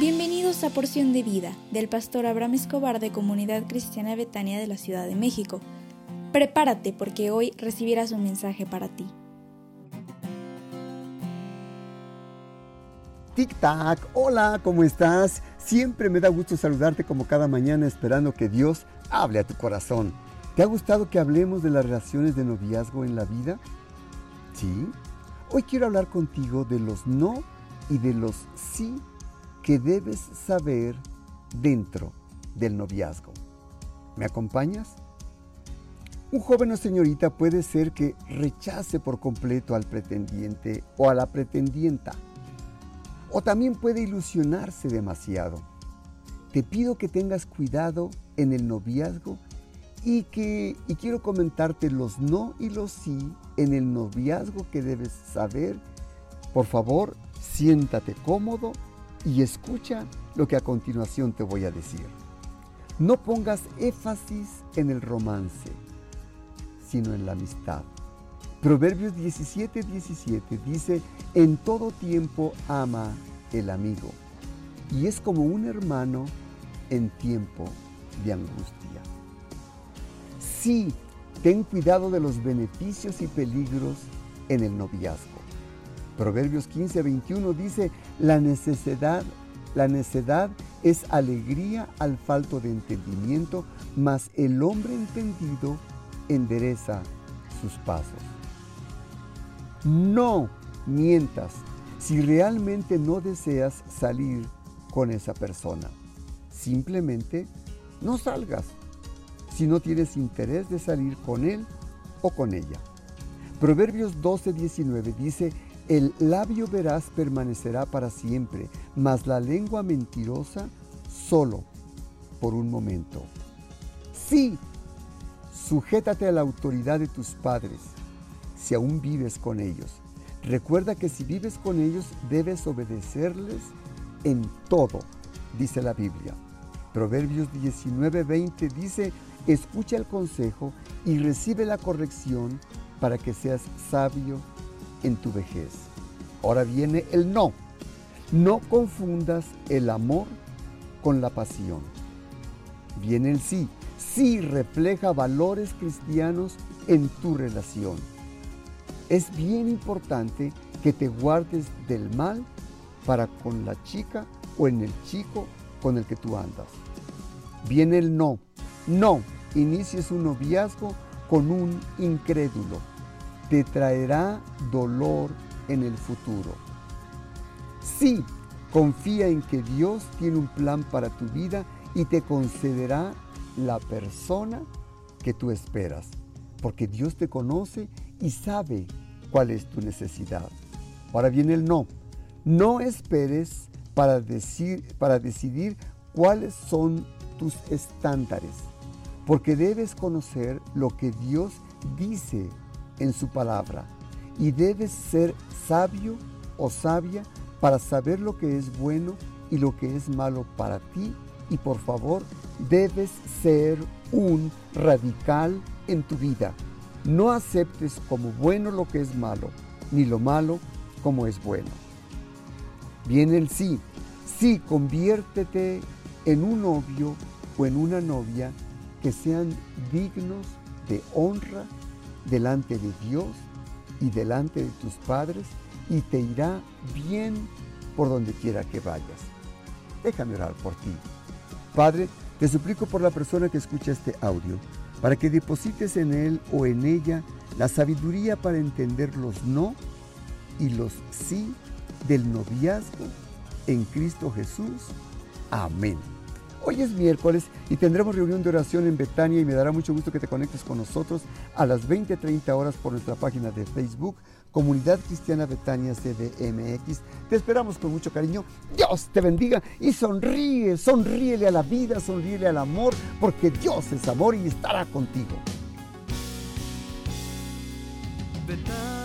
Bienvenidos a Porción de Vida del pastor Abraham Escobar de Comunidad Cristiana Betania de la Ciudad de México. Prepárate porque hoy recibirás un mensaje para ti. Tic Tac, hola, ¿cómo estás? Siempre me da gusto saludarte como cada mañana esperando que Dios hable a tu corazón. ¿Te ha gustado que hablemos de las relaciones de noviazgo en la vida? ¿Sí? Hoy quiero hablar contigo de los no y de los sí que debes saber dentro del noviazgo. ¿Me acompañas? Un joven o señorita puede ser que rechace por completo al pretendiente o a la pretendienta. O también puede ilusionarse demasiado. Te pido que tengas cuidado en el noviazgo y que y quiero comentarte los no y los sí en el noviazgo que debes saber. Por favor, siéntate cómodo y escucha lo que a continuación te voy a decir. No pongas énfasis en el romance, sino en la amistad. Proverbios 17, 17 dice, en todo tiempo ama el amigo, y es como un hermano en tiempo de angustia. Sí, ten cuidado de los beneficios y peligros en el noviazgo. Proverbios 15, 21 dice, la necesidad, la es alegría al falto de entendimiento, mas el hombre entendido endereza sus pasos. No mientas si realmente no deseas salir con esa persona. Simplemente no salgas si no tienes interés de salir con él o con ella. Proverbios 12, 19 dice, el labio veraz permanecerá para siempre, mas la lengua mentirosa solo por un momento. Sí, sujétate a la autoridad de tus padres, si aún vives con ellos. Recuerda que si vives con ellos debes obedecerles en todo, dice la Biblia. Proverbios 19:20 dice, escucha el consejo y recibe la corrección para que seas sabio en tu vejez. Ahora viene el no. No confundas el amor con la pasión. Viene el sí. Sí refleja valores cristianos en tu relación. Es bien importante que te guardes del mal para con la chica o en el chico con el que tú andas. Viene el no. No inicies un noviazgo con un incrédulo te traerá dolor en el futuro. Sí, confía en que Dios tiene un plan para tu vida y te concederá la persona que tú esperas, porque Dios te conoce y sabe cuál es tu necesidad. Ahora viene el no. No esperes para, decir, para decidir cuáles son tus estándares, porque debes conocer lo que Dios dice en su palabra y debes ser sabio o sabia para saber lo que es bueno y lo que es malo para ti y por favor debes ser un radical en tu vida. No aceptes como bueno lo que es malo, ni lo malo como es bueno. Viene el sí. Sí, conviértete en un novio o en una novia que sean dignos de honra delante de Dios y delante de tus padres y te irá bien por donde quiera que vayas. Déjame orar por ti. Padre, te suplico por la persona que escucha este audio, para que deposites en él o en ella la sabiduría para entender los no y los sí del noviazgo en Cristo Jesús. Amén. Hoy es miércoles y tendremos reunión de oración en Betania y me dará mucho gusto que te conectes con nosotros a las 20:30 horas por nuestra página de Facebook, Comunidad Cristiana Betania CDMX. Te esperamos con mucho cariño. Dios te bendiga y sonríe, sonríele a la vida, sonríele al amor, porque Dios es amor y estará contigo. Betania.